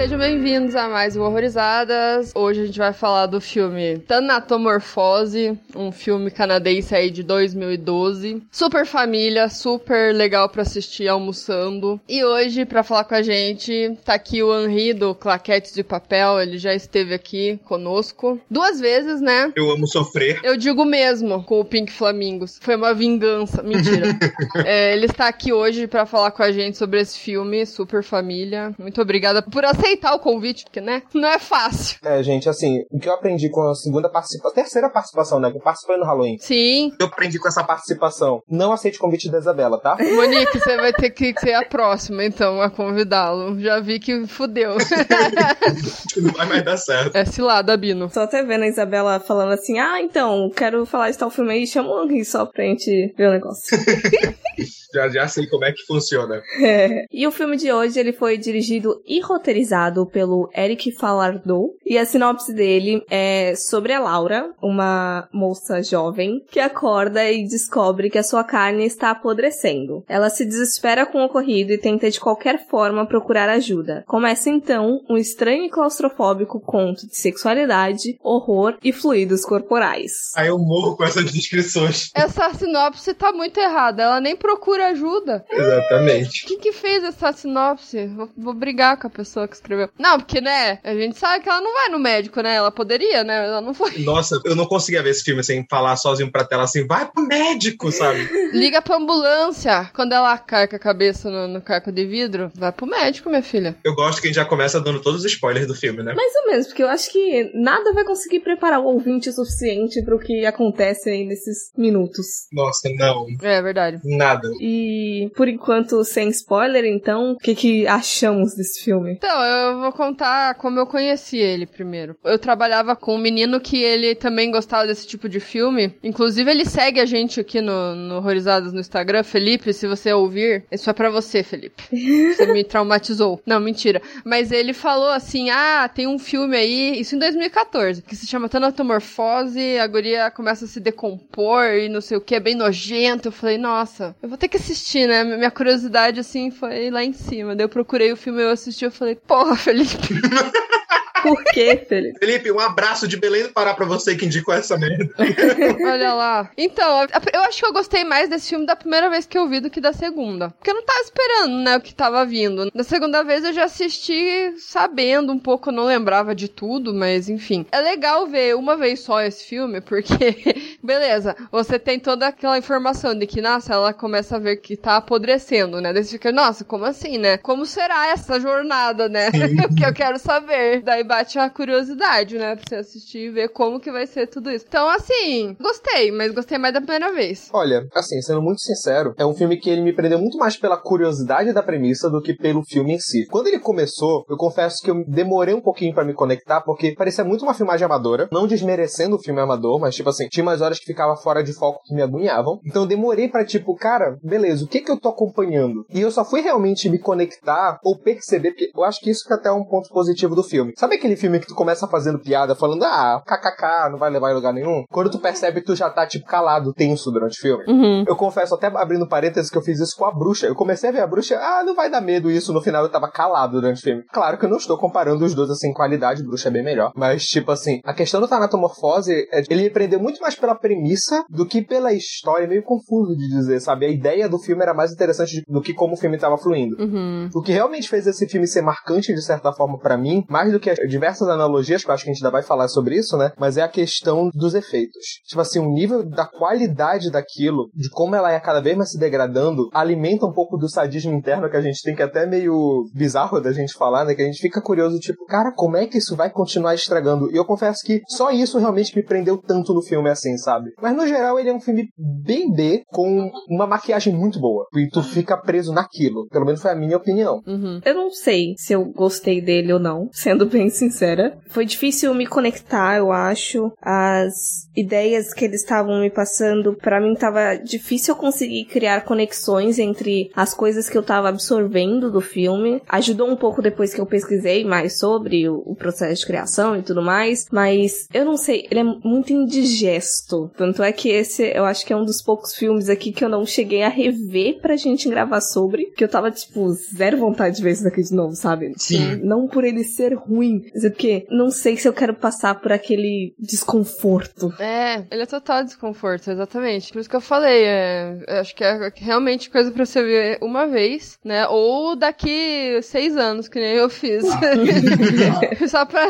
sejam bem-vindos a mais um Horrorizadas. Hoje a gente vai falar do filme Tanatomorfose, um filme canadense aí de 2012. Super família, super legal para assistir almoçando. E hoje, para falar com a gente, tá aqui o Henri do Claquetes de Papel, ele já esteve aqui conosco duas vezes, né? Eu amo sofrer. Eu digo mesmo com o Pink Flamingos. Foi uma vingança. Mentira. é, ele está aqui hoje para falar com a gente sobre esse filme, Super Família. Muito obrigada obrigada por aceitar o convite, porque, né, não é fácil. É, gente, assim, o que eu aprendi com a segunda participação, terceira participação, né, que eu participei no Halloween. Sim. Eu aprendi com essa participação. Não aceite o convite da Isabela, tá? Monique, você vai ter que ser a próxima, então, a convidá-lo. Já vi que fudeu. não vai mais dar certo. É cilada, Bino. Tô até vendo a Isabela falando assim, ah, então, quero falar de tal filme aí, chama o Henry só pra gente ver o negócio. já, já sei como é que funciona. É. E o filme de hoje, ele foi dirigido e roteirizado pelo Eric Falardeau. E a sinopse dele é sobre a Laura, uma moça jovem, que acorda e descobre que a sua carne está apodrecendo. Ela se desespera com o ocorrido e tenta de qualquer forma procurar ajuda. Começa então um estranho e claustrofóbico conto de sexualidade, horror e fluidos corporais. Aí eu morro com essas descrições. Essa sinopse tá muito errada. Ela nem procura ajuda. Exatamente. Quem que fez essa sinopse? Vou, vou brigar com a pessoa que escreveu. Não, porque, né, a gente sabe que ela não vai no médico, né? Ela poderia, né? Ela não foi. Nossa, eu não conseguia ver esse filme sem falar sozinho pra tela assim, vai pro médico, sabe? Liga pra ambulância. Quando ela carca a cabeça no, no carco de vidro, vai pro médico, minha filha. Eu gosto que a gente já começa dando todos os spoilers do filme, né? Mais ou menos, porque eu acho que nada vai conseguir preparar o ouvinte o suficiente pro que acontece aí nesses minutos. Nossa, não. É verdade. Nada. E, por enquanto, sem spoiler, então, o que, que achamos desse filme? Então, eu vou contar como eu conheci ele primeiro. Eu trabalhava com um menino que ele também gostava desse tipo de filme. Inclusive, ele segue a gente aqui no, no Horrorizados no Instagram. Felipe, se você ouvir, isso é pra você, Felipe. Você me traumatizou. Não, mentira. Mas ele falou assim: ah, tem um filme aí, isso em 2014, que se chama Tanatomorfose, a guria começa a se decompor e não sei o que, é bem nojento. Eu falei, nossa, eu vou ter que assistir, né? Minha curiosidade, assim, foi lá em cima. Daí eu procurei o filme, eu assisti, eu falei, porra, Felipe. Por quê, Felipe? Felipe, um abraço de Belém do Pará pra você que indicou essa merda. Olha lá. Então, eu acho que eu gostei mais desse filme da primeira vez que eu vi do que da segunda. Porque eu não tava esperando, né, o que tava vindo. Da segunda vez eu já assisti sabendo um pouco, eu não lembrava de tudo, mas enfim. É legal ver uma vez só esse filme, porque, beleza, você tem toda aquela informação de que, nossa, ela começa a ver que tá apodrecendo, né? Daí você fica, nossa, como assim, né? Como será essa jornada, né? que eu quero saber. Daí bate a curiosidade, né? Pra você assistir e ver como que vai ser tudo isso. Então, assim, gostei, mas gostei mais da primeira vez. Olha, assim, sendo muito sincero, é um filme que ele me prendeu muito mais pela curiosidade da premissa do que pelo filme em si. Quando ele começou, eu confesso que eu demorei um pouquinho para me conectar, porque parecia muito uma filmagem amadora, não desmerecendo o filme amador, mas tipo assim, tinha umas horas que ficava fora de foco que me agoniavam. Então eu demorei para tipo, cara, beleza, o que que eu tô acompanhando? E eu só fui realmente me conectar ou perceber, porque eu acho que isso que até é um ponto positivo do filme. Sabe aquele filme que tu começa fazendo piada, falando, ah, kkk, não vai levar em lugar nenhum? Quando tu percebe que tu já tá, tipo, calado, tenso durante o filme. Uhum. Eu confesso, até abrindo parênteses, que eu fiz isso com a bruxa. Eu comecei a ver a bruxa, ah, não vai dar medo isso. No final eu tava calado durante o filme. Claro que eu não estou comparando os dois, assim, qualidade, bruxa é bem melhor. Mas, tipo assim, a questão do Tanatomorfose, é, ele me prendeu muito mais pela premissa do que pela história. É meio confuso de dizer, sabe? A ideia do filme era mais interessante do que como o filme tava fluindo. Uhum. O que realmente fez esse filme ser marcante, de certa forma, para mim, mais do que diversas analogias, que eu acho que a gente ainda vai falar sobre isso, né? Mas é a questão dos efeitos. Tipo assim, o nível da qualidade daquilo, de como ela é cada vez mais se degradando, alimenta um pouco do sadismo interno que a gente tem, que é até meio bizarro da gente falar, né? Que a gente fica curioso, tipo, cara, como é que isso vai continuar estragando? E eu confesso que só isso realmente me prendeu tanto no filme assim, sabe? Mas no geral ele é um filme bem B, com uma maquiagem muito boa. E tu fica preso naquilo. Pelo menos foi a minha opinião. Uhum. Eu não sei se eu gostei dele ou não, sendo bem sincera. Foi difícil me conectar, eu acho. As ideias que eles estavam me passando, para mim tava difícil eu conseguir criar conexões entre as coisas que eu tava absorvendo do filme. Ajudou um pouco depois que eu pesquisei mais sobre o, o processo de criação e tudo mais, mas eu não sei, ele é muito indigesto. Tanto é que esse eu acho que é um dos poucos filmes aqui que eu não cheguei a rever pra gente gravar sobre, que eu tava tipo zero vontade de ver isso daqui de novo, sabe? Sim. Não por ele ser ruim, mas é porque não sei se eu quero passar por aquele desconforto. É, ele é total desconforto, exatamente. Por isso que eu falei, é, eu acho que é realmente coisa pra você ver uma vez, né? Ou daqui seis anos, que nem eu fiz. Só pra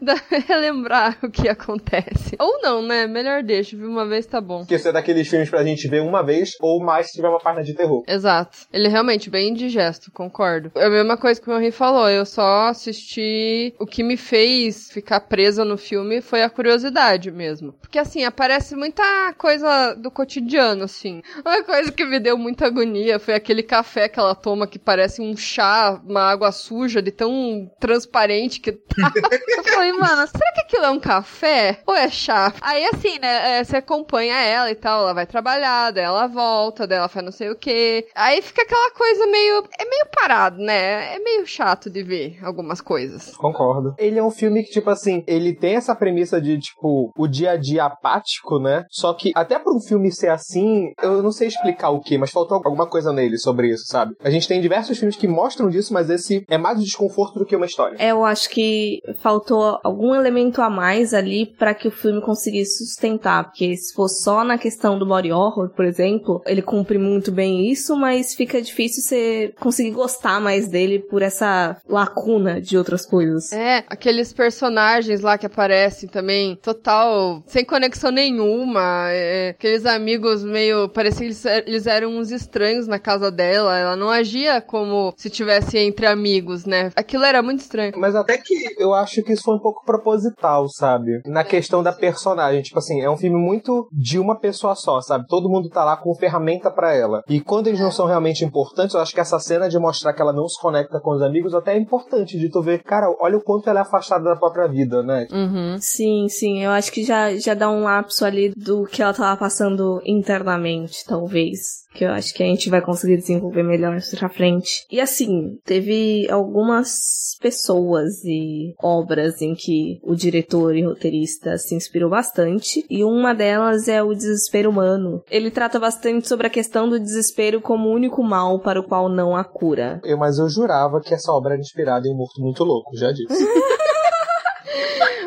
relembrar o que acontece. Ou não, né? Melhor deixa, viu? Uma vez tá bom. Porque isso é daqueles filmes pra gente ver uma vez ou mais se tiver uma página de terror. Exato. Ele é realmente bem indigesto, concordo. É a mesma coisa que o Henry falou, eu só assisti. O que me fez ficar presa no filme foi a curiosidade mesmo. Porque assim, aparece muita coisa do cotidiano, assim. Uma coisa que me deu muita agonia foi aquele café que ela toma que parece um chá, uma água suja, de tão transparente que tá. Eu falei, mano, será que aquilo é um café? Ou é chá? Aí assim, né, é, você acompanha ela e tal, ela vai trabalhar, daí ela volta, daí ela faz não sei o quê. Aí fica aquela coisa meio. É meio parado, né? É meio chato de ver algumas coisas. Concordo. Ele é um filme que, tipo assim, ele tem essa premissa de, tipo, o dia a dia apático, né? Só que, até pra um filme ser assim, eu não sei explicar o que, mas faltou alguma coisa nele sobre isso, sabe? A gente tem diversos filmes que mostram disso, mas esse é mais um desconforto do que uma história. É, eu acho que faltou algum elemento a mais ali pra que o filme conseguisse sustentar, porque se for só na questão do body horror, por exemplo, ele cumpre muito bem isso, mas fica difícil você conseguir gostar mais dele por essa lacuna de outras coisas. É, aqueles personagens lá que aparecem também, total, sem conexão nenhuma. é, aqueles amigos meio. Parecia que eles, eram uns estranhos na casa dela. Ela não agia como se tivesse entre amigos, né? Aquilo era muito estranho. Mas até que eu acho que isso foi um pouco proposital, sabe? Na questão da personagem. Tipo assim, é um filme muito de uma pessoa só, sabe? Todo mundo tá lá com ferramenta pra ela. E quando eles não são realmente importantes, eu acho que essa cena de mostrar que ela não se conecta com os amigos até é importante de tu ver, cara, olha o quanto ela é afastada da própria vida, né? Uhum. Sim, sim, eu acho que já, já dá um lapso ali do que ela tava passando internamente, talvez. Que eu acho que a gente vai conseguir desenvolver melhor pra frente. E assim, teve algumas pessoas e obras em que o diretor e roteirista se inspirou bastante. E uma delas é o desespero humano. Ele trata bastante sobre a questão do desespero como o único mal para o qual não há cura. Eu, mas eu jurava que essa obra era inspirada em um morto muito louco, já disse.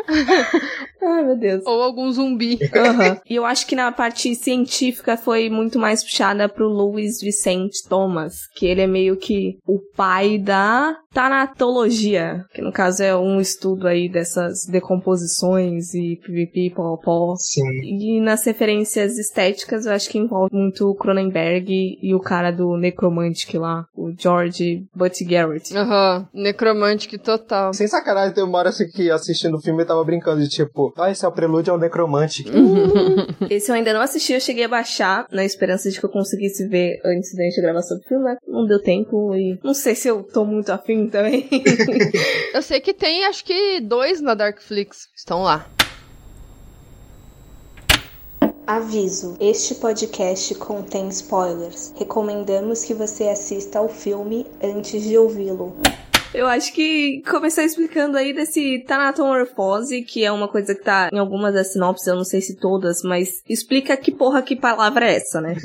Ai, meu Deus. Ou algum zumbi. Aham. E eu acho que na parte científica foi muito mais puxada pro Louis Vicente Thomas, que ele é meio que o pai da tanatologia, que no caso é um estudo aí dessas decomposições e pipipi, pó, Sim. E nas referências estéticas, eu acho que envolve muito o Cronenberg e o cara do Necromantic lá, o George Butt Garrett. Aham. Necromantic total. Sem sacanagem, tem uma hora assim que assistindo o filme eu tava brincando de tipo, ah, esse é o prelúdio ao necromante. Esse eu ainda não assisti, eu cheguei a baixar na esperança de que eu conseguisse ver antes da gente gravar sobre o filme, né? Não deu tempo e não sei se eu tô muito afim também. Eu sei que tem, acho que dois na Darkflix. Estão lá. Aviso: este podcast contém spoilers. Recomendamos que você assista ao filme antes de ouvi-lo. Eu acho que começar explicando aí desse tanatomorfose, que é uma coisa que tá em algumas das sinopses, eu não sei se todas, mas explica que porra que palavra é essa, né?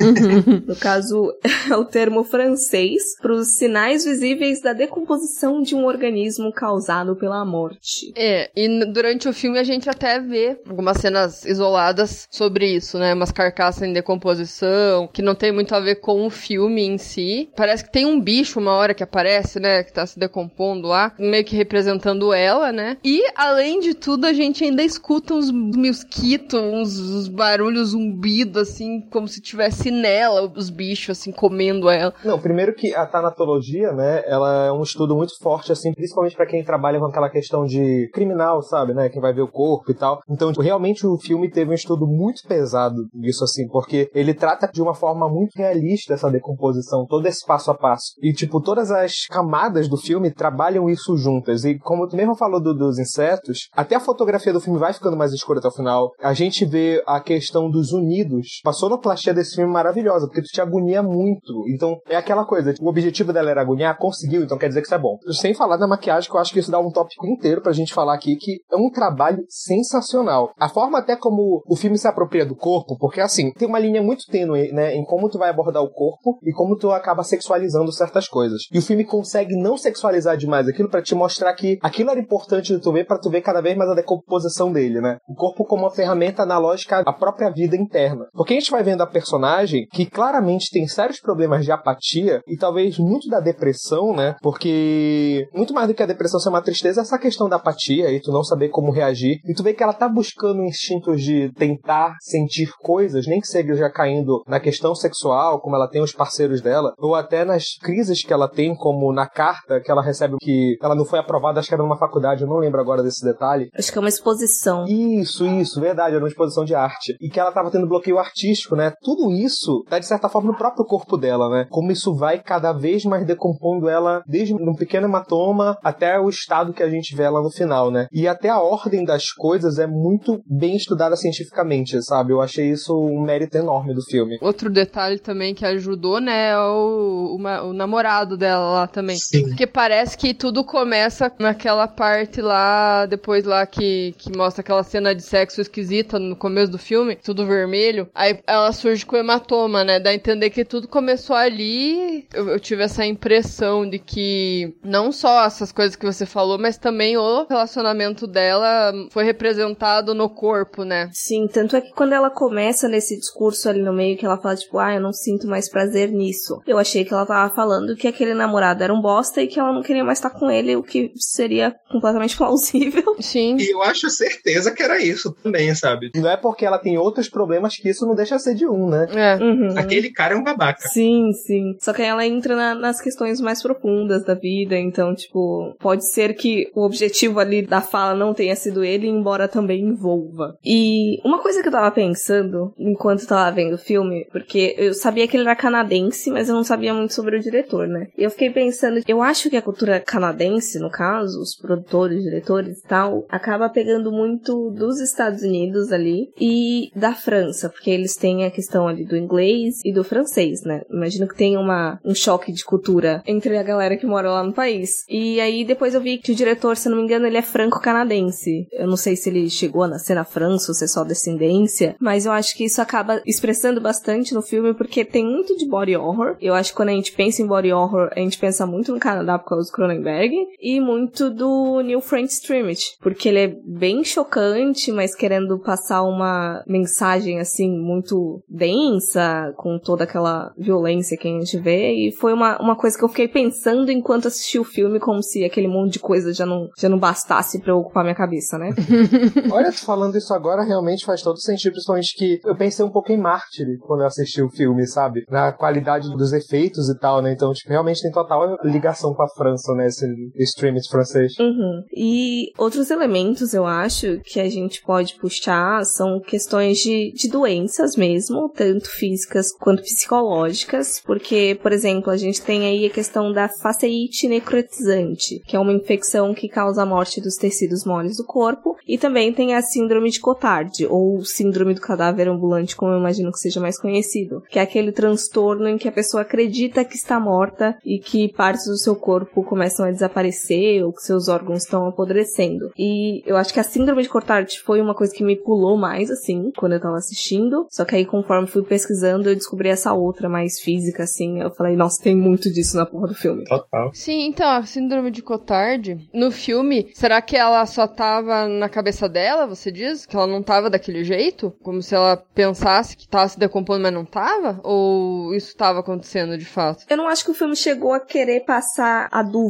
no caso, é o termo francês para os sinais visíveis da decomposição de um organismo causado pela morte. É, e durante o filme a gente até vê algumas cenas isoladas sobre isso, né? Umas carcaças em decomposição, que não tem muito a ver com o filme em si. Parece que tem um bicho uma hora que aparece, né? Que tá se decompondo lá, meio que representando ela, né? E, além de tudo, a gente ainda escuta uns mosquitos, uns, uns barulhos zumbidos, assim, como se tivesse nela os bichos, assim, comendo ela. Não, primeiro que a tanatologia, né, ela é um estudo muito forte, assim, principalmente pra quem trabalha com aquela questão de criminal, sabe, né, quem vai ver o corpo e tal. Então, tipo, realmente o filme teve um estudo muito pesado disso, assim, porque ele trata de uma forma muito realista essa decomposição, todo esse passo a passo. E, tipo, todas as camadas do filme trabalham isso juntas. E como tu mesmo falou do, dos insetos, até a fotografia do filme vai ficando mais escura até o final. A gente vê a questão dos unidos. A sonoplastia desse filme é maravilhosa, porque tu te agonia muito. Então, é aquela coisa, o objetivo dela era agoniar, conseguiu, então quer dizer que isso é bom. Sem falar da maquiagem, que eu acho que isso dá um tópico inteiro pra gente falar aqui, que é um trabalho sensacional. A forma até como o filme se apropria do corpo, porque assim, tem uma linha muito tênue, né, em como tu vai abordar o corpo e como tu acaba sexualizando certas coisas. E o filme consegue não sexualizar demais aquilo para te mostrar que aquilo era importante de tu ver para tu ver cada vez mais a decomposição dele, né? O corpo como uma ferramenta analógica à própria vida interna. Porque a gente vai vendo a personagem que claramente tem sérios problemas de apatia e talvez muito da depressão, né? Porque muito mais do que a depressão ser uma tristeza, essa questão da apatia e tu não saber como reagir. E tu vê que ela tá buscando instintos de tentar sentir coisas, nem que seja já caindo na questão sexual, como ela tem os parceiros dela, ou até nas crises que ela tem, como na carta que ela recebe que ela não foi aprovada, acho que era numa faculdade, eu não lembro agora desse detalhe. Acho que é uma exposição. Isso, isso, verdade, era uma exposição de arte. E que ela tava tendo bloqueio artístico, né? Tudo isso tá de certa forma no próprio corpo dela, né? Como isso vai cada vez mais decompondo ela, desde um pequeno hematoma até o estado que a gente vê ela no final, né? E até a ordem das coisas é muito bem estudada cientificamente, sabe? Eu achei isso um mérito enorme do filme. Outro detalhe também que ajudou, né, é o, o, o namorado dela lá também. Sim. Porque parece que tudo começa naquela parte lá, depois lá que, que mostra aquela cena de sexo esquisita no começo do filme, tudo vermelho. Aí ela surge com hematoma, né? Dá a entender que tudo começou ali. Eu, eu tive essa impressão de que não só essas coisas que você falou, mas também o relacionamento dela foi representado no corpo, né? Sim, tanto é que quando ela começa nesse discurso ali no meio, que ela fala, tipo, ah, eu não sinto mais prazer nisso. Eu achei que ela tava falando que aquele namorado era um bosta e que ela não queria mais estar com ele, o que seria completamente plausível. Sim. E eu acho certeza que era isso também, sabe? Não é porque ela tem outros problemas que isso não deixa ser de um, né? É. Uhum. Aquele cara é um babaca. Sim, sim. Só que aí ela entra na- nas questões mais profundas da vida, então, tipo, pode ser que o objetivo ali da fala não tenha sido ele, embora também envolva. E uma coisa que eu tava pensando enquanto eu tava vendo o filme, porque eu sabia que ele era canadense, mas eu não sabia muito sobre o diretor, né? E eu fiquei pensando, eu acho que a cultura canadense, no caso, os produtores, diretores e tal, acaba pegando muito dos Estados Unidos ali e da França, porque eles têm a questão ali do inglês e do francês, né? Imagino que tem uma, um choque de cultura entre a galera que mora lá no país. E aí depois eu vi que o diretor, se não me engano, ele é franco-canadense. Eu não sei se ele chegou a nascer na França ou se é só descendência, mas eu acho que isso acaba expressando bastante no filme porque tem muito de body horror. Eu acho que quando a gente pensa em body horror, a gente pensa muito no Canadá por causa Cronenberg e muito do Neil Frank Strimit, porque ele é bem chocante, mas querendo passar uma mensagem assim muito densa, com toda aquela violência que a gente vê, e foi uma, uma coisa que eu fiquei pensando enquanto assisti o filme, como se aquele monte de coisa já não, já não bastasse pra ocupar minha cabeça, né? Olha, falando isso agora realmente faz todo sentido, principalmente que eu pensei um pouco em Mártir quando eu assisti o filme, sabe? Na qualidade dos efeitos e tal, né? Então, tipo, realmente tem total ligação com a França, né? Esse streaming francês. Uhum. E outros elementos, eu acho, que a gente pode puxar são questões de, de doenças mesmo, tanto físicas quanto psicológicas, porque, por exemplo, a gente tem aí a questão da faceite necrotizante, que é uma infecção que causa a morte dos tecidos moles do corpo, e também tem a síndrome de Cotard, ou síndrome do cadáver ambulante, como eu imagino que seja mais conhecido, que é aquele transtorno em que a pessoa acredita que está morta e que partes do seu corpo começam a desaparecer ou que seus órgãos estão apodrecendo. E eu acho que a síndrome de Cotard foi uma coisa que me pulou mais, assim, quando eu tava assistindo. Só que aí, conforme fui pesquisando, eu descobri essa outra mais física, assim. Eu falei, nossa, tem muito disso na porra do filme. Total. Sim, então, a síndrome de Cotard, no filme, será que ela só tava na cabeça dela, você diz? Que ela não tava daquele jeito? Como se ela pensasse que tava se decompondo, mas não tava? Ou isso tava acontecendo de fato? Eu não acho que o filme chegou a querer passar a dúvida,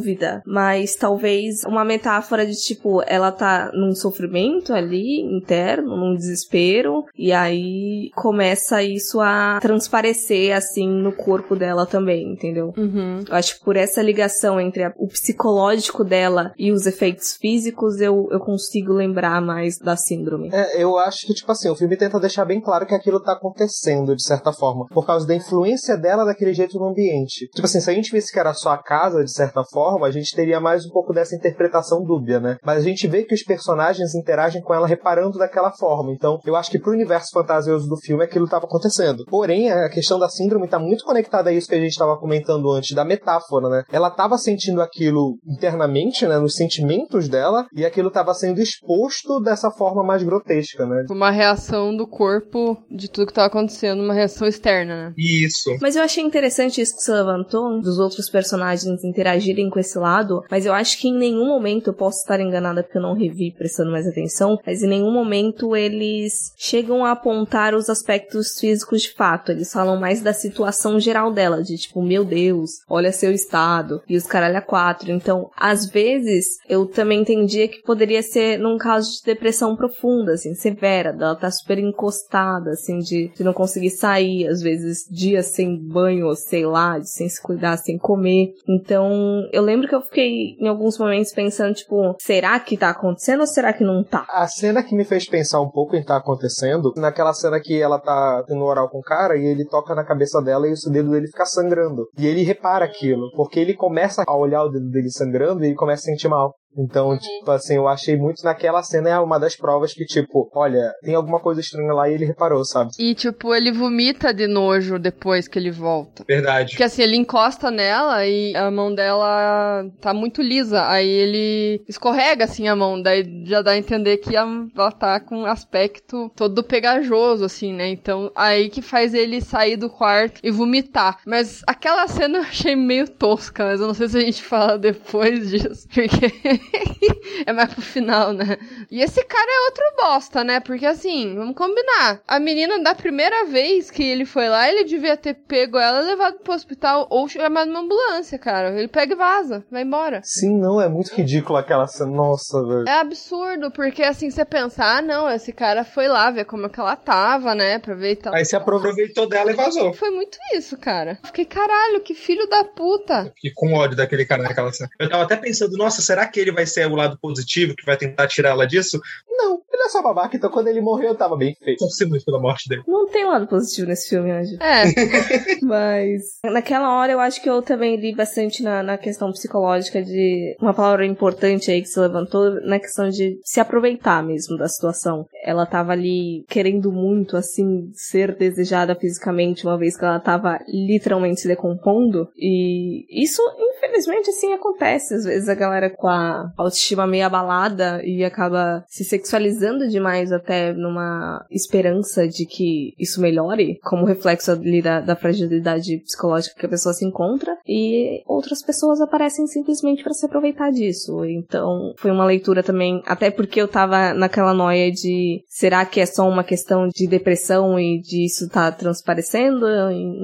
mas talvez uma metáfora de tipo, ela tá num sofrimento ali interno, num desespero, e aí começa isso a transparecer assim no corpo dela também, entendeu? Uhum. Eu acho que por essa ligação entre a- o psicológico dela e os efeitos físicos, eu, eu consigo lembrar mais da síndrome. É, eu acho que, tipo assim, o filme tenta deixar bem claro que aquilo tá acontecendo, de certa forma, por causa da influência dela daquele jeito no ambiente. Tipo assim, se a gente visse que era só a casa, de certa forma, forma, a gente teria mais um pouco dessa interpretação dúbia, né? Mas a gente vê que os personagens interagem com ela reparando daquela forma. Então, eu acho que pro universo fantasioso do filme aquilo estava acontecendo. Porém, a questão da síndrome está muito conectada a isso que a gente estava comentando antes, da metáfora, né? Ela estava sentindo aquilo internamente, né? Nos sentimentos dela, e aquilo estava sendo exposto dessa forma mais grotesca, né? Uma reação do corpo de tudo que estava acontecendo, uma reação externa, né? Isso. Mas eu achei interessante isso que você levantou, dos outros personagens interagirem com esse lado, mas eu acho que em nenhum momento, eu posso estar enganada porque eu não revi prestando mais atenção, mas em nenhum momento eles chegam a apontar os aspectos físicos de fato. Eles falam mais da situação geral dela, de tipo, meu Deus, olha seu estado, e os caralho quatro. Então, às vezes, eu também entendia que poderia ser num caso de depressão profunda, assim, severa, dela tá super encostada, assim, de, de não conseguir sair, às vezes dias sem banho, sei lá, de sem se cuidar, sem comer. Então, eu lembro que eu fiquei em alguns momentos pensando, tipo, será que tá acontecendo ou será que não tá? A cena que me fez pensar um pouco em tá acontecendo, naquela cena que ela tá tendo oral com o cara e ele toca na cabeça dela e o dedo dele fica sangrando. E ele repara aquilo, porque ele começa a olhar o dedo dele sangrando e ele começa a sentir mal. Então, uhum. tipo assim, eu achei muito naquela cena é uma das provas que, tipo, olha, tem alguma coisa estranha lá e ele reparou, sabe? E, tipo, ele vomita de nojo depois que ele volta. Verdade. Porque assim, ele encosta nela e a mão dela tá muito lisa. Aí ele escorrega assim a mão, daí já dá a entender que ela tá com um aspecto todo pegajoso, assim, né? Então, aí que faz ele sair do quarto e vomitar. Mas aquela cena eu achei meio tosca, mas eu não sei se a gente fala depois disso, porque. é mais pro final, né? E esse cara é outro bosta, né? Porque assim, vamos combinar. A menina, da primeira vez que ele foi lá, ele devia ter pego ela e levado pro hospital ou chamado uma ambulância, cara. Ele pega e vaza, vai embora. Sim, não, é muito ridículo aquela cena. Nossa, velho. É absurdo, porque assim, você pensa, ah, não, esse cara foi lá ver como é que ela tava, né? Pra ver e tal. Aí se aproveitou dela e vazou. Foi muito isso, cara. Fiquei, caralho, que filho da puta. Fiquei com ódio daquele cara naquela cena. Eu tava até pensando, nossa, será que ele vai ser o lado positivo que vai tentar tirar ela disso? Não, ele é só babaca, então quando ele morreu eu tava bem feito. Muito pela morte dele. Não tem lado positivo nesse filme, Anjo. É. Mas naquela hora eu acho que eu também li bastante na, na questão psicológica de uma palavra importante aí que se levantou, na questão de se aproveitar mesmo da situação. Ela tava ali querendo muito, assim, ser desejada fisicamente, uma vez que ela tava literalmente se decompondo. E isso, infelizmente, assim, acontece. Às vezes a galera com a autoestima meio abalada e acaba se sexualizando demais até numa esperança de que isso melhore, como reflexo ali da, da fragilidade psicológica que a pessoa se encontra, e outras pessoas aparecem simplesmente para se aproveitar disso. Então, foi uma leitura também, até porque eu tava naquela noia de será que é só uma questão de depressão e disso tá transparecendo?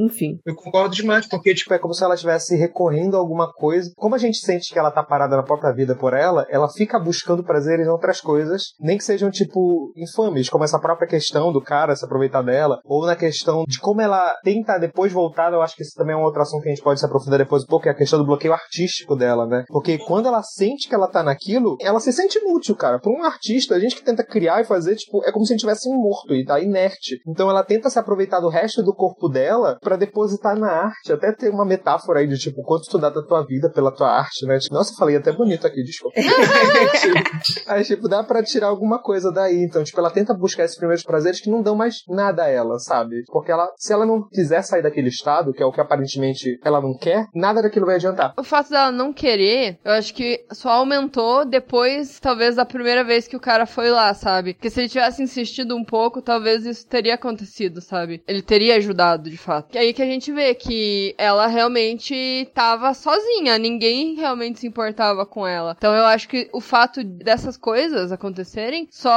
Enfim. Eu concordo demais, porque, tipo, é como se ela estivesse recorrendo a alguma coisa. Como a gente sente que ela tá parada na própria vida por ela, ela fica buscando prazer em outras coisas, nem que sejam, tipo, infames, como essa própria questão do cara se aproveitar dela, ou na questão de como ela tenta depois voltar, eu acho que isso também é um outro assunto que a gente pode se aprofundar depois um pouco, é a questão do bloqueio artístico dela, né? Porque quando ela sente que ela tá naquilo, ela se sente inútil, cara. Pra um artista, a gente que tenta criar e fazer, tipo, é como se a gente tivesse morto e tá inerte. Então ela tenta se aproveitar do resto do corpo dela para depositar na arte. Até ter uma metáfora aí de, tipo, quanto tu dá da tua vida pela tua arte, né? Tipo, nossa, falei até bonito aqui, desculpa. Aí, tipo, dá pra tirar alguma coisa daí. Então, tipo, ela tenta buscar esses primeiros prazeres que não dão mais nada a ela, sabe? Porque ela, se ela não quiser sair daquele estado, que é o que aparentemente ela não quer, nada daquilo vai adiantar. O fato dela não querer, eu acho que só aumentou depois, talvez, da primeira vez que o cara foi lá, sabe? Porque se ele tivesse insistido um pouco, talvez isso teria acontecido, sabe? Ele teria ajudado, de fato. E aí que a gente vê que ela realmente tava sozinha, ninguém realmente se importava com ela. Então eu acho que o fato dessas coisas acontecerem só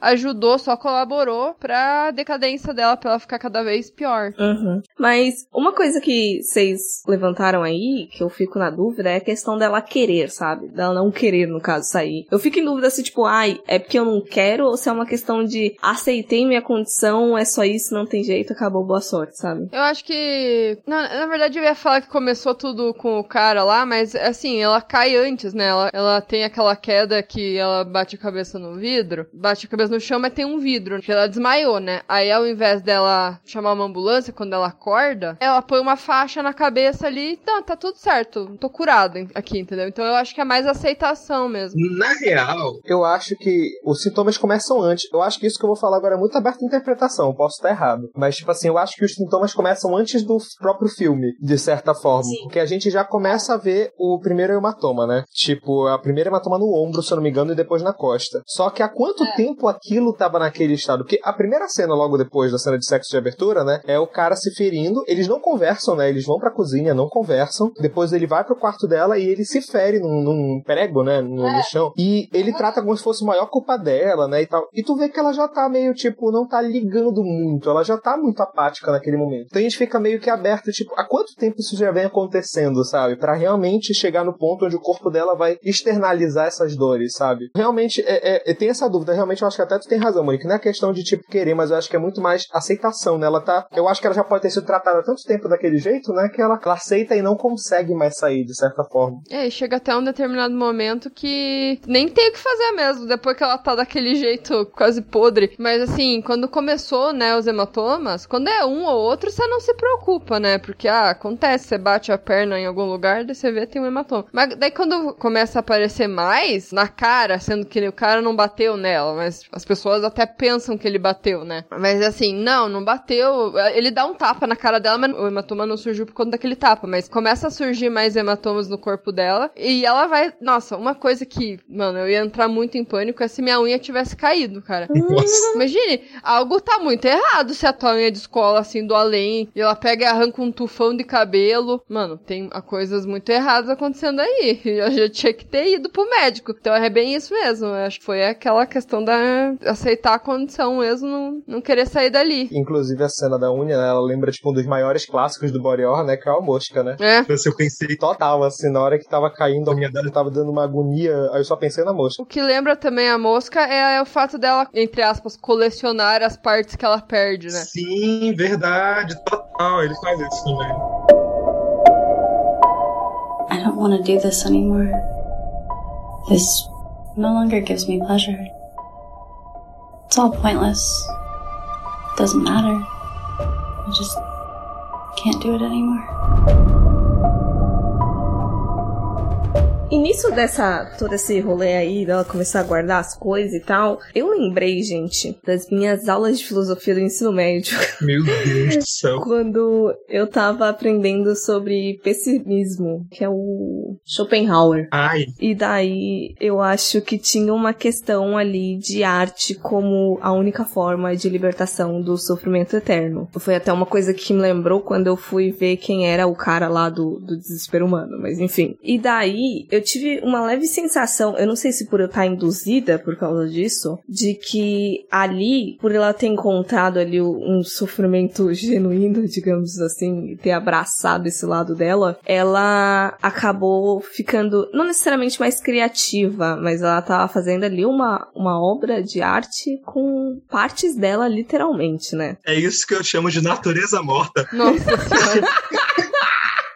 ajudou, só colaborou pra decadência dela, pra ela ficar cada vez pior. Uhum. Mas uma coisa que vocês levantaram aí, que eu fico na dúvida, é a questão dela querer, sabe? Dela não querer, no caso, sair. Eu fico em dúvida se, tipo, ai, é porque eu não quero ou se é uma questão questão de aceitei minha condição, é só isso, não tem jeito, acabou, boa sorte, sabe? Eu acho que. Na, na verdade, eu ia falar que começou tudo com o cara lá, mas assim, ela cai antes, né? Ela, ela tem aquela queda que ela bate a cabeça no vidro, bate a cabeça no chão, mas tem um vidro, que ela desmaiou, né? Aí ao invés dela chamar uma ambulância quando ela acorda, ela põe uma faixa na cabeça ali, tá, tá tudo certo, tô curada aqui, entendeu? Então eu acho que é mais aceitação mesmo. Na real, Eu acho que os sintomas começam antes. Eu acho que isso que eu vou falar agora é muito aberto à interpretação, posso estar errado. Mas, tipo assim, eu acho que os sintomas começam antes do próprio filme, de certa forma. Sim. Porque a gente já começa a ver o primeiro hematoma, né? Tipo, a primeira hematoma no ombro, se eu não me engano, e depois na costa. Só que há quanto tempo aquilo tava naquele estado? Porque a primeira cena, logo depois da cena de sexo de abertura, né? É o cara se ferindo. Eles não conversam, né? Eles vão pra cozinha, não conversam. Depois ele vai pro quarto dela e ele se fere num, num prego, né? No, no chão. E ele trata como se fosse a maior culpa dela, né? E tal. E tu vê que ela já tá meio, tipo, não tá ligando muito. Ela já tá muito apática naquele momento. Então a gente fica meio que aberto, tipo, há quanto tempo isso já vem acontecendo, sabe? Pra realmente chegar no ponto onde o corpo dela vai externalizar essas dores, sabe? Realmente, é, é, é- tem essa dúvida. Realmente, eu acho que até tu tem razão, Monique. Não é questão de, tipo, querer, mas eu acho que é muito mais aceitação, né? Ela tá... Eu acho que ela já pode ter sido tratada há tanto tempo daquele jeito, né? Que ela, ela aceita e não consegue mais sair, de certa forma. É, e chega até um determinado momento que nem tem o que fazer mesmo, depois que ela tá daquele jeito quase podre. Mas assim, quando começou, né, os hematomas, quando é um ou outro, você não se preocupa, né? Porque, ah, acontece, você bate a perna em algum lugar, daí você vê tem um hematoma. Mas daí quando começa a aparecer mais na cara, sendo que o cara não bateu nela, mas as pessoas até pensam que ele bateu, né? Mas assim, não, não bateu. Ele dá um tapa na cara dela, mas o hematoma não surgiu por conta daquele tapa. Mas começa a surgir mais hematomas no corpo dela. E ela vai. Nossa, uma coisa que, mano, eu ia entrar muito em pânico é se minha unha tivesse caído, cara. nossa. Imagine, algo tá muito errado se a tua unha de escola, assim, do além, e ela pega e arranca um tufão de cabelo. Mano, tem coisas muito erradas acontecendo aí. Eu já tinha que ter ido pro médico. Então é bem isso mesmo. Eu acho que foi aquela questão da aceitar a condição mesmo, não, não querer sair dali. Inclusive, a cena da unha, né? Ela lembra, tipo, um dos maiores clássicos do Body Horror, né? Que é a mosca, né? É. Assim, eu pensei, Total, assim, na hora que tava caindo a unha dela, tava dando uma agonia, aí eu só pensei na mosca. O que lembra também a mosca é o fato dela, entre aspas, colecionar as partes que ela perde, né? sim, verdade, total. Ele faz isso também. I don't want to do this anymore. This no longer gives me pleasure. It's all pointless. Doesn't matter. I just can't do it anymore. Nisso dessa, todo esse rolê aí, dela começar a guardar as coisas e tal, eu lembrei, gente, das minhas aulas de filosofia do ensino médio. Meu Deus do céu. Quando eu tava aprendendo sobre pessimismo, que é o Schopenhauer. Ai, E daí eu acho que tinha uma questão ali de arte como a única forma de libertação do sofrimento eterno. Foi até uma coisa que me lembrou quando eu fui ver quem era o cara lá do, do desespero humano, mas enfim. E daí eu tive uma leve sensação, eu não sei se por eu estar induzida por causa disso, de que ali, por ela ter encontrado ali um sofrimento genuíno, digamos assim, e ter abraçado esse lado dela, ela acabou ficando, não necessariamente mais criativa, mas ela tava fazendo ali uma, uma obra de arte com partes dela, literalmente, né? é isso que eu chamo de natureza morta. Nossa senhora.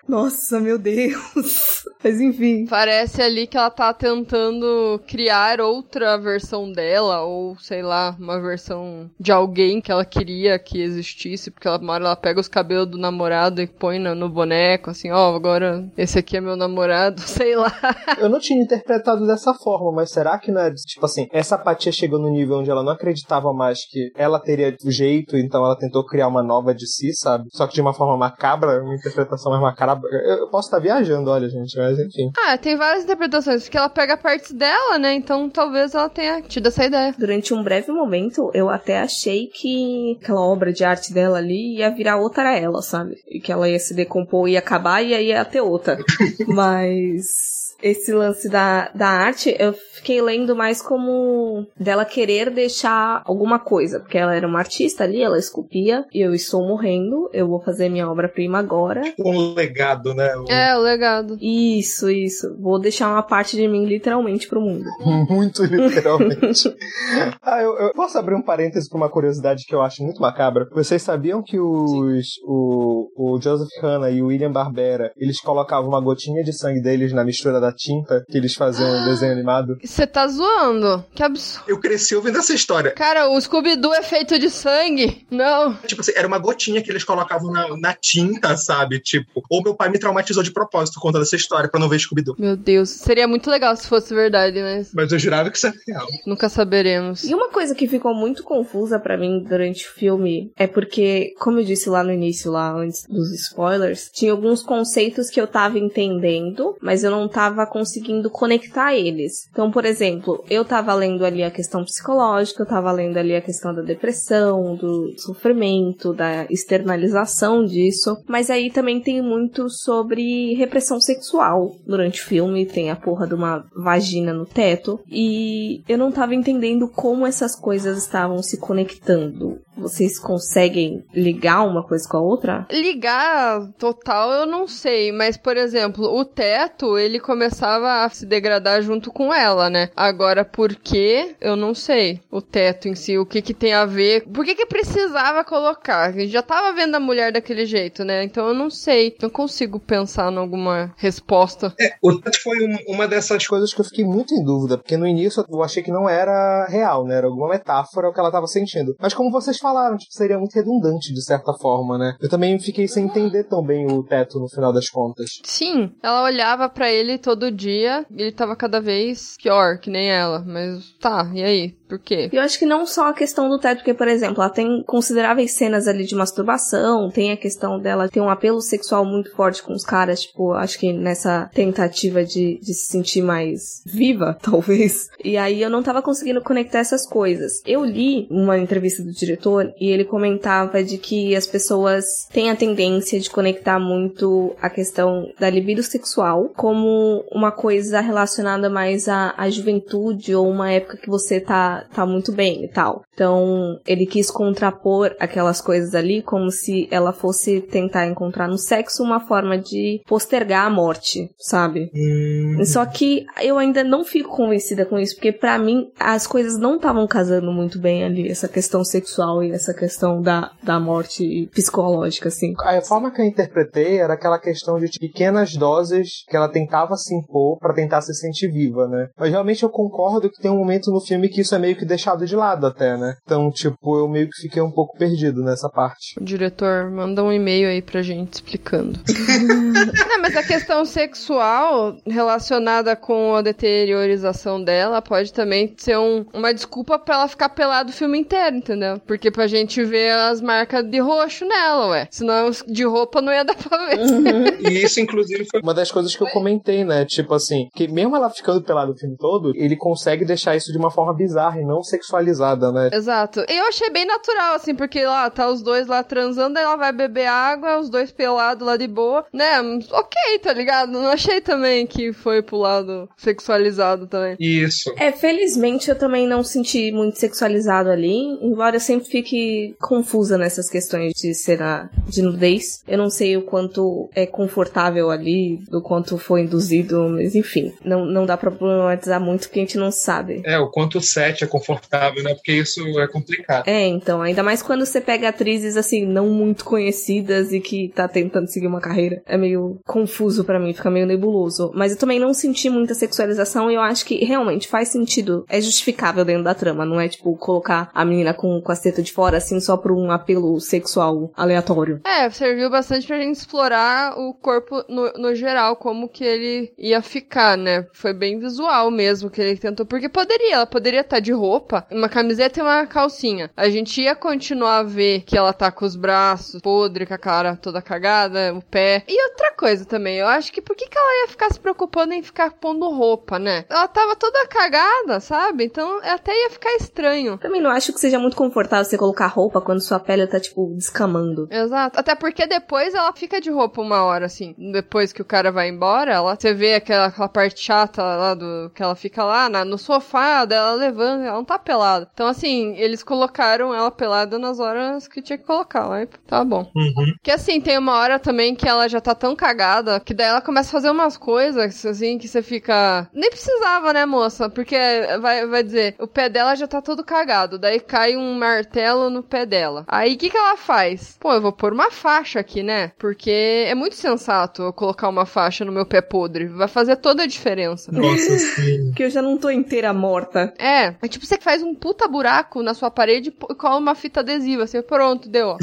Nossa, meu Deus! Mas enfim. Parece ali que ela tá tentando criar outra versão dela, ou sei lá, uma versão de alguém que ela queria que existisse, porque ela, uma hora ela pega os cabelos do namorado e põe no, no boneco, assim, ó, agora esse aqui é meu namorado, sei lá. Eu não tinha interpretado dessa forma, mas será que não é, tipo assim, essa apatia chegou no nível onde ela não acreditava mais que ela teria o jeito, então ela tentou criar uma nova de si, sabe? Só que de uma forma macabra, uma interpretação mais macabra. Eu, posso estar viajando, olha, gente, mas enfim. Ah, tem várias interpretações, porque ela pega partes dela, né? Então talvez ela tenha tido essa ideia. Durante um breve momento, eu até achei que aquela obra de arte dela ali ia virar outra ela, sabe? E que ela ia se decompor, ia acabar e aí ia ter outra. Mas. Esse lance da, da arte, eu fiquei lendo mais como dela querer deixar alguma coisa, porque ela era uma artista ali, ela esculpia, e eu estou morrendo, eu vou fazer minha obra-prima agora. Um legado, né? Um- É, o legado. Isso, isso. Vou deixar uma parte de mim literalmente pro mundo. Muito literalmente. ah, eu, eu posso abrir um parêntese pra uma curiosidade que eu acho muito macabra. Vocês sabiam que os o, o Joseph Hanna e o William Barbera, eles colocavam uma gotinha de sangue deles na mistura da tinta que eles faziam no desenho animado? Você tá zoando? Que absurdo. Eu cresci ouvindo essa história. Cara, o Scooby-Doo é feito de sangue? Não. Tipo assim, era uma gotinha que eles colocavam na, na tinta, sabe? Tipo, ou meu pai me traumatizou de propósito contando essa história pra não ver Scooby-Doo. Meu Deus. Seria muito legal se fosse verdade, mas Mas eu jurava que isso era real. nunca saberemos. E uma coisa que ficou muito confusa pra mim durante o filme é porque, como eu disse lá no início, lá antes dos spoilers, tinha alguns conceitos que eu tava entendendo, mas eu não tava conseguindo conectar eles. Então, por exemplo, eu tava lendo ali a questão psicológica, eu tava lendo ali a questão da depressão, do sofrimento, da externalização disso, mas aí também tem muito sobre repressão sexual durante o filme, tem a porra de uma vagina no teto, e eu não tava entendendo como essas coisas estavam se conectando. Vocês conseguem ligar uma coisa com a outra? Ligar total eu não sei, mas por exemplo, o teto ele começava a se degradar junto com ela, né? Agora por que? Eu não sei. O teto em si, o que que tem a ver? Por que que precisava colocar? A gente já tava vendo a mulher daquele jeito, né? Então eu não sei. Não consigo pensar em alguma resposta. É, o teto foi um- uma dessas Coisas que eu fiquei muito em dúvida, porque no início eu achei que não era real, né? Era alguma metáfora o que ela tava sentindo. Mas como vocês falaram, tipo, seria muito redundante de certa forma, né? Eu também fiquei sem entender tão bem o teto no final das contas. Sim, ela olhava pra ele todo dia e ele tava cada vez pior, que nem ela. Mas tá, e aí? Por quê? Eu acho que não só a questão do teto, porque, por exemplo, ela tem consideráveis cenas ali de masturbação, tem a questão dela ter um apelo sexual muito forte com os caras, tipo, acho que nessa tentativa de, de se sentir mais viva, talvez. E aí eu não tava conseguindo conectar essas coisas. Eu li uma entrevista do diretor e ele comentava de que as pessoas têm a tendência de conectar muito a questão da libido sexual como uma coisa relacionada mais à, à juventude ou uma época que você tá, tá muito bem e tal. Então, ele quis contrapor aquelas coisas ali como se ela fosse tentar encontrar no sexo uma forma de postergar a morte, sabe? Hum, Só que eu ainda não fico convencida com isso, porque pra mim as coisas não estavam casando muito bem ali, essa questão sexual e essa questão da, da morte psicológica, assim. A forma que eu interpretei era aquela questão de pequenas doses que ela tentava se impor pra tentar se sentir viva, né? Mas realmente eu concordo que tem um momento no filme que isso é meio que deixado de lado até, né? Então, tipo, eu meio que fiquei um pouco perdido nessa parte. O diretor, manda um e-mail aí pra gente explicando. Não, mas a questão sexual relacionada com a deteriorização dela pode também ser um- uma desculpa pra ela ficar pelada o filme inteiro, entendeu? Porque pra gente ver as marcas de roxo nela, ué. Senão de roupa não ia dar pra ver. E isso, inclusive, foi. Uma das coisas que eu comentei, né? Tipo assim, que mesmo ela ficando pelada o filme todo, ele consegue deixar isso de uma forma bizarra e não sexualizada, né? Exato. E eu achei bem natural, assim, porque lá tá os dois lá transando, aí ela vai beber água, os dois pelados lá de boa, né? Ok, tá ligado? Não achei também que foi pro lado sexualizado também. Isso. É, felizmente eu também não senti muito sexualizado ali, embora eu sempre fique confusa nessas questões de cena de nudez. Eu não sei o quanto é confortável ali, do quanto foi induzido, mas enfim, não, não dá pra problematizar muito porque a gente não sabe. É, o quanto o set é confortável, né? Porque isso é complicado. É, então, ainda mais quando você pega atrizes assim, não muito conhecidas e que tá tentando seguir uma carreira. É meio confuso pra mim, fica meio nebuloso. Mas eu também não senti muita sexualização e eu acho que realmente faz sentido. É justificável dentro da trama, não é tipo colocar a menina com, com a teta de fora assim só por um apelo sexual aleatório. É, serviu bastante pra gente explorar o corpo no, no geral, como que ele ia ficar, né? Foi bem visual mesmo que ele tentou, porque poderia, ela poderia estar de roupa, uma camiseta e uma calcinha. A gente ia continuar a ver que ela tá com os braços podres, com a cara toda cagada, o pé. E outra coisa também, eu acho que por que, que ela ia ficar se preocupando em ficar pondo roupa, né? Ela tava toda cagada, sabe? Então até ia ficar estranho. Também não acho que seja muito confortável você colocar roupa quando sua pele tá, tipo, descamando. Exato. Até porque depois ela fica de roupa uma hora, assim. Depois que o cara vai embora, ela, você vê aquela, aquela parte chata lá do. que ela fica lá na, no sofá, dela levando, ela não tá pelada. Então, assim, eles colocaram ela pelada nas horas que tinha que colocar. Aí tá bom. Uhum. Que assim, tem uma hora também que ela já tá tão cagada que daí ela começa a fazer umas coisas, assim, que você fica. Nem precisava, né, moça? Porque vai, vai dizer, o pé dela já tá todo cagado. Daí cai um martelo no pé dela. Aí o que, que ela faz? Pô, eu vou pôr uma faixa aqui, né? Porque é muito sensato eu colocar uma faixa no meu pé podre. Vai fazer toda a diferença. Nossa, sim. Que eu já não tô inteira morta. É, é tipo você que faz um puta buraco na sua parede e cola uma fita adesiva. Assim, pronto, deu, ó.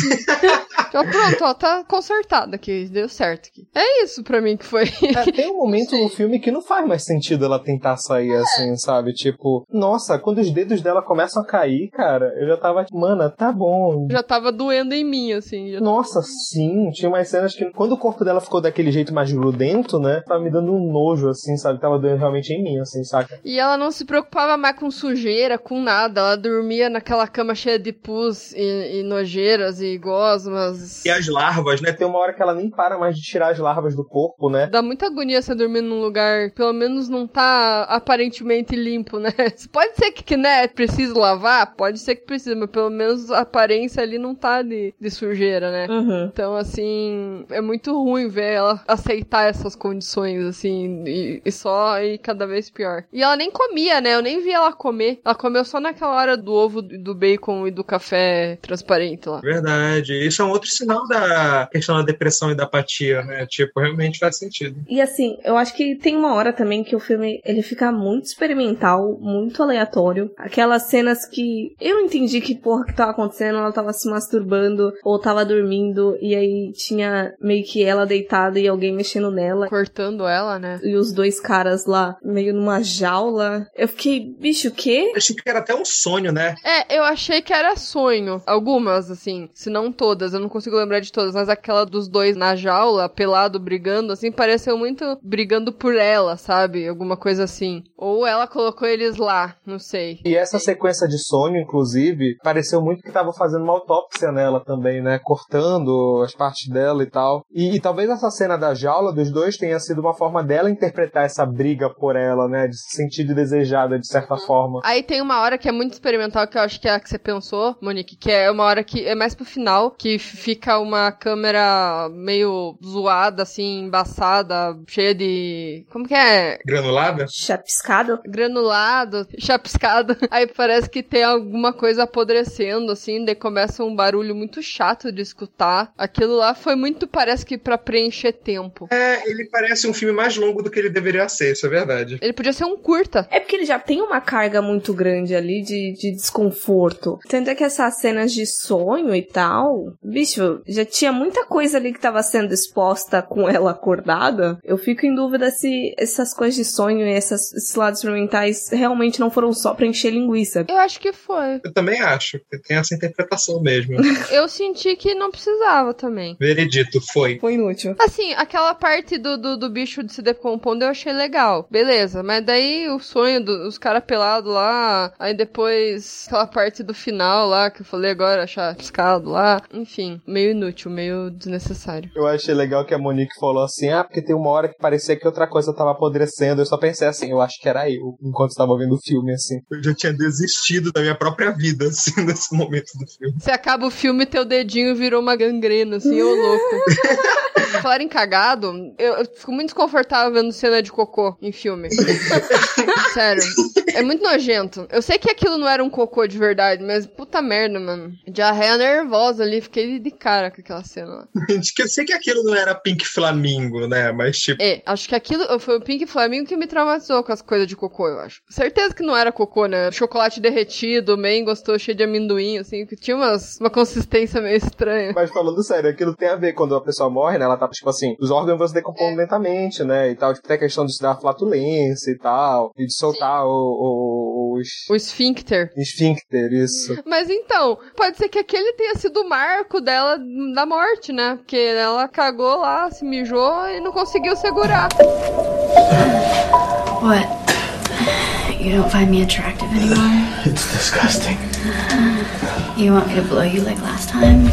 Já pronto, ó, tá consertado aqui, deu certo aqui. É isso pra mim que foi. É, tem um momento no filme que não faz mais sentido ela tentar sair assim, sabe? Tipo, nossa, quando os dedos dela começam a cair, cara, eu já tava, mana, tá bom. Já tava doendo em mim, assim. já- Nossa, sim, tinha umas cenas que quando o corpo dela ficou daquele jeito mais grudento, né? Tava me dando um nojo, assim, sabe? Tava doendo realmente em mim, assim, saca? E ela não se preocupava mais com sujeira, com nada. Ela dormia naquela cama cheia de pus e, e nojeiras e gosmas. E as larvas, né? Tem uma hora que ela nem para mais de tirar as larvas do corpo, né? Dá muita agonia você dormir num lugar, pelo menos não tá aparentemente limpo, né? Pode ser que, né, precise lavar, pode ser que precise, mas pelo menos a aparência ali não tá de, de sujeira, né? Uhum. Então, assim, é muito ruim ver ela aceitar essas condições, assim, e, e só ir cada vez pior. E ela nem comia, né? Eu nem vi ela comer. Ela comeu só naquela hora do ovo, do bacon e do café transparente lá. Verdade. Isso é um outro sinal da questão da depressão e da apatia, né? Tipo, realmente faz sentido. E assim, eu acho que tem uma hora também que o filme ele fica muito experimental, muito aleatório. Aquelas cenas que eu não entendi que porra que tava acontecendo, ela tava se masturbando ou tava dormindo e aí tinha meio que ela deitada e alguém mexendo nela. Cortando ela, né? E os dois caras lá, meio numa jaula. Eu fiquei, bicho, o quê? Achei que era até um sonho, né? É, eu achei que era sonho. Algumas, assim, se não todas, eu não consigo lembrar de todas, mas aquela dos dois na jaula, pelado, brigando, assim, pareceu muito brigando por ela, sabe? Alguma coisa assim. Ou ela colocou eles lá, não sei. E essa sequência de sonho, inclusive, pareceu muito que tava fazendo uma autópsia nela também, né? Cortando as partes dela e tal. E, e talvez essa cena da jaula dos dois tenha sido uma forma dela interpretar essa briga por ela, né? De se sentir desejada de certa forma. Aí tem uma hora que é muito experimental, que eu acho que é a que você pensou, Monique, que é uma hora que é mais pro final, que fica uma câmera meio zoada, assim, embaçada, cheia de. Como que é? Granulada? Chapiscado? Granulado, chapiscado. Aí parece que tem alguma coisa apodrecendo, assim, daí começa um barulho muito chato de escutar. Aquilo lá foi muito, parece que pra preencher tempo. É, ele parece um filme mais longo do que ele deveria ser, isso é verdade. Ele podia ser um curta. É porque ele já tem uma carga muito grande ali de, de desconforto. Tanto é que essas cenas de sonho e tal, bicho, já tinha muita coisa ali que tava sendo exposta com ela acordada. Eu fico em dúvida se essas coisas de sonho e essas, esses lados experimentais realmente não foram só pra encher linguiça. Eu acho que foi. Eu também acho que tem essa interpretação mesmo. Eu senti que não precisava também. Veredito, foi. Foi inútil. Assim, aquela parte do, do, do bicho de se decompondo eu achei legal. Beleza, mas daí o sonho dos caras pelados lá, aí depois aquela parte do final lá, que eu falei agora, achar piscado lá. Enfim, meio inútil, meio desnecessário. Eu achei legal que a Monique falou assim: ah, porque tem uma hora que parecia que outra coisa tava apodrecendo. Eu só pensei assim, eu acho que era eu, enquanto estava vendo o filme, assim. Eu já tinha desistido da minha própria vida, assim, nesse momento do filme. Você acaba o filme e teu dedinho virou uma gangrena, assim, ô louco. Falar em cagado, eu, eu fico muito desconfortável vendo cena de cocô em filme. Sério. É muito nojento. Eu sei que aquilo não era um cocô de verdade, mas puta merda, mano. Já ré nervosa ali, fiquei de cara com aquela cena lá. Que sei que aquilo não era Pink Flamingo, né? Mas, tipo, É, acho que aquilo foi o Pink Flamingo que me traumatizou com as coisas de cocô, eu acho. Certeza que não era cocô, né? Chocolate derretido, bem gostoso, cheio de amendoim, assim, que tinha umas, uma consistência meio estranha. Mas falando sério, aquilo tem a ver quando a pessoa morre, né? Ela tá, tipo assim, os órgãos vão se decompondo lentamente, né? E tal. Tipo, tem a questão de dar flatulência e tal. E de soltar o, o- os. O esfíncter. Esfíncter, isso. Mas então, pode ser que aquele tenha sido o marco dela da morte, né? Porque ela cagou lá, se mijou e não conseguiu segurar. What? You don't find me attractive anymore? It's disgusting. You want me to blow you like last time?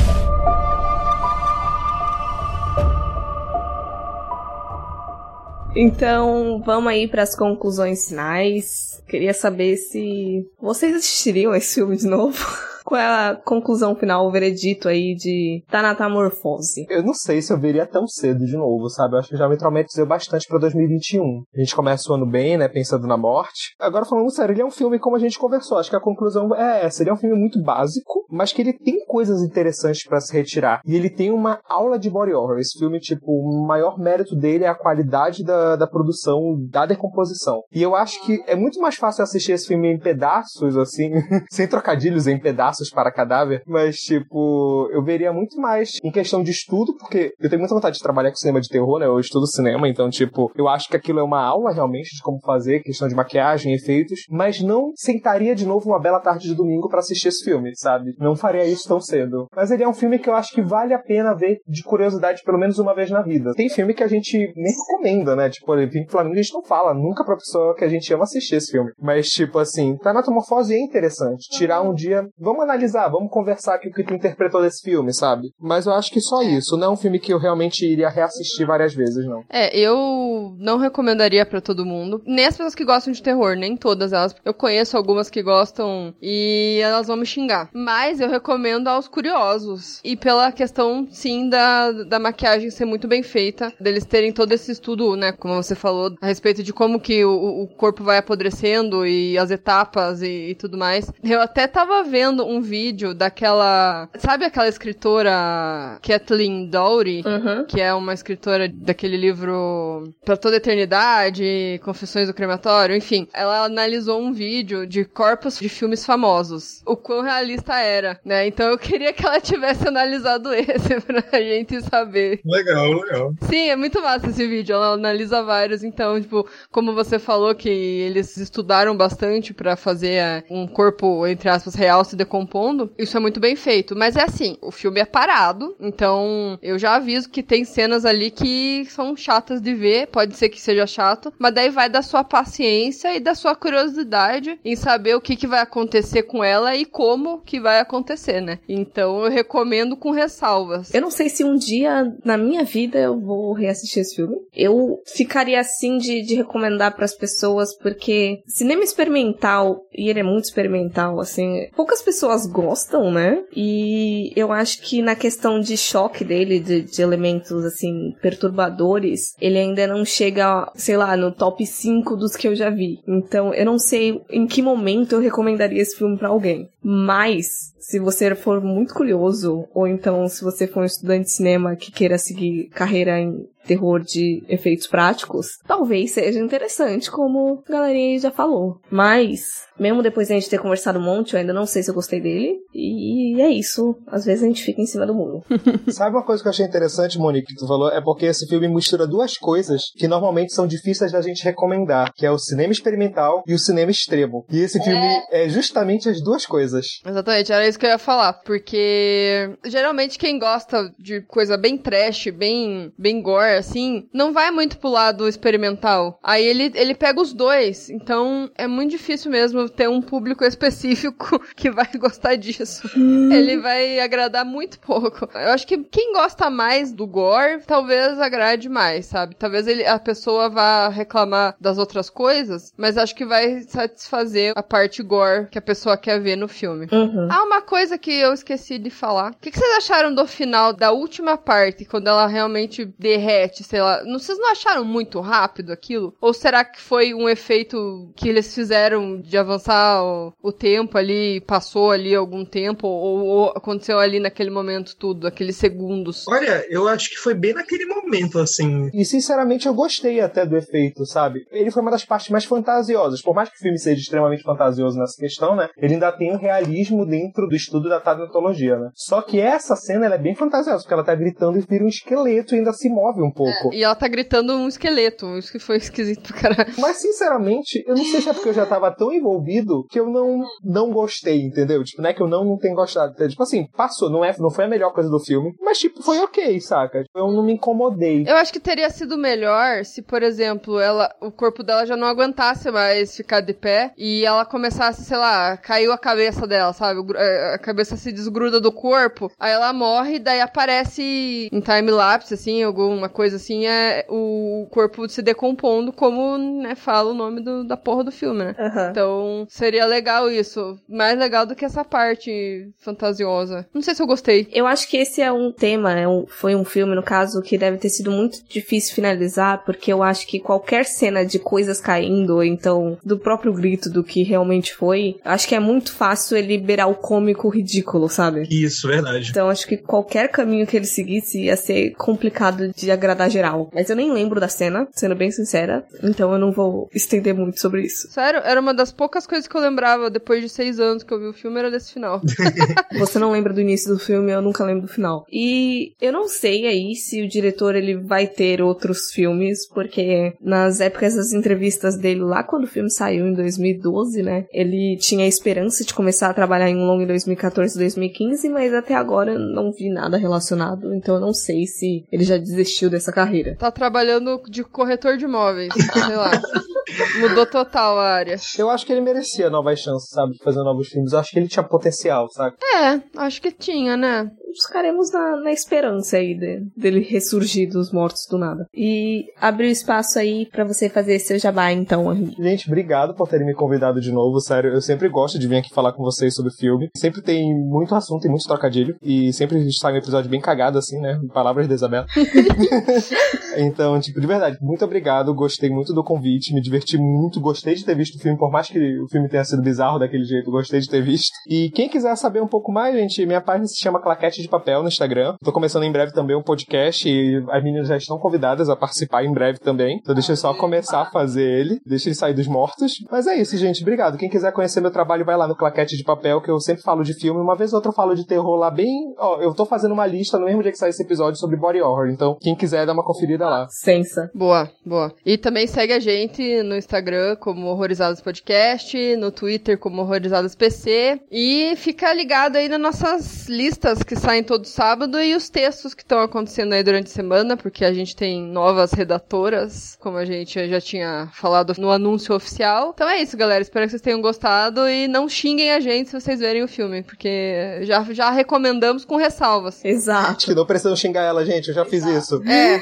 Então, vamos aí para as conclusões finais. Queria saber se vocês assistiriam esse filme de novo. Qual é a conclusão final, o veredito aí de Tanatamorfose? Eu não sei se eu veria tão cedo de novo, sabe? Eu acho que já me traumatizei bastante pra 2021. A gente começa o ano bem, né? Pensando na morte. Agora, falando sério, ele é um filme como a gente conversou. Acho que a conclusão é essa. Ele é um filme muito básico, mas que ele tem coisas interessantes pra se retirar. E ele tem uma aula de body horror. Esse filme, tipo, o maior mérito dele é a qualidade da, da produção, da decomposição. E eu acho que é muito mais fácil assistir esse filme em pedaços, assim, sem trocadilhos em pedaços para cadáver, mas, tipo, eu veria muito mais em questão de estudo, porque eu tenho muita vontade de trabalhar com cinema de terror, né? Eu estudo cinema, então, tipo, eu acho que aquilo é uma aula realmente de como fazer, questão de maquiagem, efeitos, mas não sentaria de novo uma bela tarde de domingo para assistir esse filme, sabe? Não faria isso tão cedo. Mas ele é um filme que eu acho que vale a pena ver de curiosidade pelo menos uma vez na vida. Tem filme que a gente nem recomenda, né? Tipo, por Flamengo a gente não fala nunca pra pessoa que a gente ama assistir esse filme. Mas, tipo assim, Tanatomorfose é interessante. Tirar um dia, vamos analisar, vamos conversar aqui o que tu interpretou desse filme, sabe? Mas eu acho que só isso. Não é um filme que eu realmente iria reassistir várias vezes, não. É, eu não recomendaria pra todo mundo. Nem as pessoas que gostam de terror, nem todas elas. Eu conheço algumas que gostam e elas vão me xingar. Mas eu recomendo aos curiosos. E pela questão, sim, da, da maquiagem ser muito bem feita, deles terem todo esse estudo, né, como você falou, a respeito de como que o, o corpo vai apodrecendo e as etapas e, e tudo mais. Eu até tava vendo um vídeo daquela. Sabe aquela escritora Kathleen Dowry? Uhum. Que é uma escritora daquele livro Pra Toda a Eternidade, Confissões do Crematório, enfim. Ela analisou um vídeo de corpos de filmes famosos. O quão realista era, né? Então eu queria que ela tivesse analisado esse pra gente saber. Legal, legal. Sim, é muito massa esse vídeo. Ela analisa vários, então, tipo, como você falou que eles estudaram bastante pra fazer é, um corpo, entre aspas, real se decompondo, isso é muito bem feito. Mas é assim, o filme é parado, então eu já aviso que tem cenas ali que são chatas de ver, pode ser que seja chato, mas daí vai da sua paciência e da sua curiosidade em saber o que, que vai acontecer com ela e como que vai acontecer, né? Então eu recomendo com ressalvas. Eu não sei se um dia na minha vida eu vou reassistir esse filme. Eu ficaria assim de, de recomendar para as pessoas, porque cinema experimental, e ele é muito experimental, assim, poucas pessoas gostam, né? E eu acho que na questão de choque dele, de, de elementos, assim, perturbadores, ele ainda não chega, sei lá, no top 5 dos que eu já vi. Então eu não sei em que momento eu recomendaria esse filme para alguém. Mas, se você for muito curioso, ou então se você for um estudante de cinema que queira seguir carreira em terror de efeitos práticos, talvez seja interessante, como a galerinha já falou. Mas, mesmo depois de a gente ter conversado um monte, eu ainda não sei se eu gostei dele. E é isso. Às vezes a gente fica em cima do muro. Sabe uma coisa que eu achei interessante, Monique, que tu falou? É porque esse filme mistura duas coisas que normalmente são difíceis da gente recomendar, que é o cinema experimental e o cinema extremo. E esse filme é justamente as duas coisas. Exatamente, era isso que eu ia falar, porque geralmente quem gosta de coisa bem trash, bem, bem gore, assim, não vai muito pro lado experimental. Aí ele, ele pega os dois, então é muito difícil mesmo ter um público específico que vai gostar disso. Ele vai agradar muito pouco. Eu acho que quem gosta mais do gore, talvez agrade mais, sabe? Talvez ele, a pessoa vá reclamar das outras coisas, mas acho que vai satisfazer a parte gore que a pessoa quer ver no filme. Uhum. Ah, uma coisa que eu esqueci de falar. O que, que vocês acharam do final, da última parte, quando ela realmente derrete, sei lá? Não, vocês não acharam muito rápido aquilo? Ou será que foi um efeito que eles fizeram de avançar o, o tempo ali, passou ali algum tempo, ou, ou aconteceu ali naquele momento tudo, aqueles segundos? Olha, eu acho que foi bem naquele momento, assim. E sinceramente eu gostei até do efeito, sabe? Ele foi uma das partes mais fantasiosas. Por mais que o filme seja extremamente fantasioso nessa questão, né? Ele ainda tem um realismo dentro do estudo da tanatologia, né? Só que essa cena ela é bem fantasiosa, porque ela tá gritando e vira um esqueleto e ainda se move um pouco. E ela tá gritando um esqueleto. Isso que foi esquisito pro caralho. Mas, sinceramente, eu não sei se é porque eu já tava tão envolvido que eu não, não gostei, entendeu? Tipo, não é que eu não, não tenho gostado. Tipo assim, passou, não, é, não foi a melhor coisa do filme, mas, tipo, foi ok, saca? Tipo, eu não me incomodei. Eu acho que teria sido melhor se, por exemplo, ela, o corpo dela já não aguentasse mais ficar de pé e ela começasse, sei lá, caiu a cabeça dela, sabe? Eh, A cabeça se desgruda do corpo, aí ela morre, daí aparece em time-lapse, assim, alguma coisa assim, é o corpo se decompondo, como, né, fala o nome do- da porra do filme, né? Aham. Então, seria legal isso. Mais legal do que essa parte fantasiosa. Não sei se eu gostei. Eu acho que esse é um tema, é um- foi um filme, no caso, que deve ter sido muito difícil finalizar, porque eu acho que qualquer cena de coisas caindo, ou então do próprio grito do que realmente foi, acho que é muito fácil ele liberar o cômico ridículo, sabe? Isso, verdade. Então acho que qualquer caminho que ele seguisse ia ser complicado de agradar geral. Mas eu nem lembro da cena, sendo bem sincera, então eu não vou estender muito sobre isso. Sério, era uma das poucas coisas que eu lembrava depois de seis anos que eu vi o filme, era desse final. Você não lembra do início do filme, eu nunca lembro do final. E eu não sei aí se o diretor ele vai ter outros filmes, porque nas épocas das entrevistas dele lá quando o filme saiu em 2012, né, ele tinha a esperança de começar a trabalhar em um longo em 2014, 2015, mas até agora eu não vi nada relacionado, então eu não sei se ele já desistiu dessa carreira. Tá trabalhando de corretor de imóveis, sei lá. Mudou total a área. Eu acho que ele merecia novas chances, sabe? De fazer novos filmes. Eu acho que ele tinha potencial, sabe? É, acho que tinha, né? Ficaremos na, na esperança aí de- dele ressurgir dos mortos do nada. E abrir o espaço aí pra você fazer seu jabá, então, Henrique. Gente, obrigado por terem me convidado de novo, sério. Eu sempre gosto de vir aqui falar com vocês sobre filme. Sempre tem muito assunto e muito trocadilho. E sempre sai um episódio bem cagado, assim, né? Palavras da Isabela. então, tipo, de verdade, muito obrigado. Gostei muito do convite, me diverti muito. Gostei de ter visto o filme, por mais que o filme tenha sido bizarro daquele jeito, gostei de ter visto. E quem quiser saber um pouco mais, gente, minha página se chama Claquete de Papel no Instagram. Tô começando em breve também um podcast e as meninas já estão convidadas a participar em breve também. Então deixa eu só começar a fazer ele, deixa ele sair dos mortos. Mas é isso, gente. Obrigado. Quem quiser conhecer meu trabalho, vai lá no Claquete de Papel, que eu sempre falo de filme. Uma vez ou outra eu falo de terror lá bem. Ó, eu tô fazendo uma lista no mesmo dia que sai esse episódio sobre body horror. Então, quem quiser, dá uma conferida lá. Sensa. Boa, boa. E também segue a gente no Instagram como Horrorizados Podcast, no Twitter como Horrorizados PC. E fica ligado aí nas nossas listas que saem todo sábado e os textos que estão acontecendo aí durante a semana, porque a gente tem novas redatoras, como a gente já tinha falado no anúncio oficial. Então é isso, galera. Espero que vocês tenham gostado e não xinguem a gente se vocês verem o filme, porque já, já recomendamos com ressalvas. Exato. Acho que não precisam xingar ela, gente. Eu já fiz isso. É,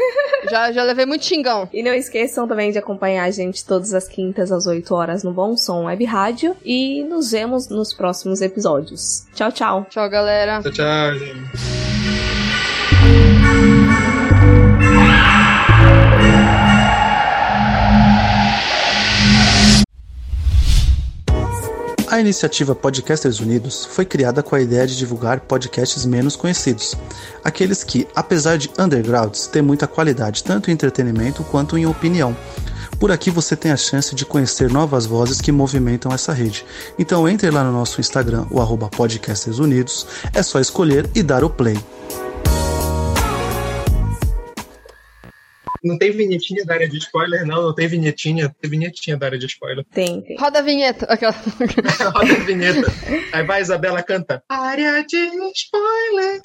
já, já levei muito xingão. E não esqueçam também de acompanhar a gente todas as quintas às 8 horas no Bom Som Web Rádio. E nos vemos nos próximos episódios. Tchau, tchau. Tchau, galera. Tchau, tchau, gente. A iniciativa Podcasters Unidos foi criada com a ideia de divulgar podcasts menos conhecidos, aqueles que, apesar de undergrounds, têm muita qualidade tanto em entretenimento quanto em opinião. Por aqui você tem a chance de conhecer novas vozes que movimentam essa rede. Então entre lá no nosso Instagram, o arroba Podcasters Unidos, é só escolher e dar o play. Não tem vinhetinha da área de spoiler, não. Não tem vinhetinha. Tem vinhetinha da área de spoiler. Tem, tem. Roda a vinheta. Aquela... Roda a vinheta. Aí vai a Isabela canta. Área de spoiler.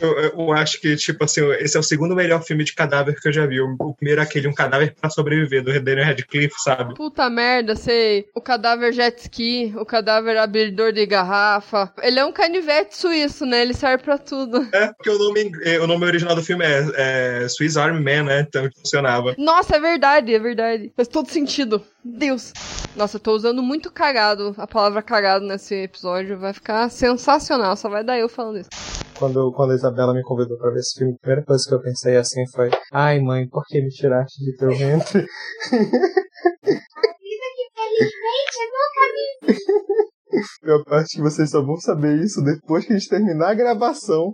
Eu, eu acho que, tipo assim, esse é o segundo melhor filme de cadáver que eu já vi. O, primeiro é aquele Um Cadáver pra Sobreviver, do Daniel Radcliffe, sabe? Puta merda, sei. O cadáver jet ski, o cadáver abridor de garrafa. Ele é um canivete suíço, né? Ele serve pra tudo. É, porque o nome, eh, o nome original do filme é, é Swiss Army Man, né? Então funcionava. Nossa, é verdade, é verdade. Faz todo sentido. Deus. Nossa, eu tô usando muito cagado a palavra cagado nesse episódio. Vai ficar sensacional. Só vai dar eu falando isso. Quando, quando a Isabela me convidou pra ver esse filme, a primeira coisa que eu pensei assim foi: Ai, mãe, por que me tiraste de teu ventre? Pior parte que vocês só vão saber isso depois que a gente terminar a gravação.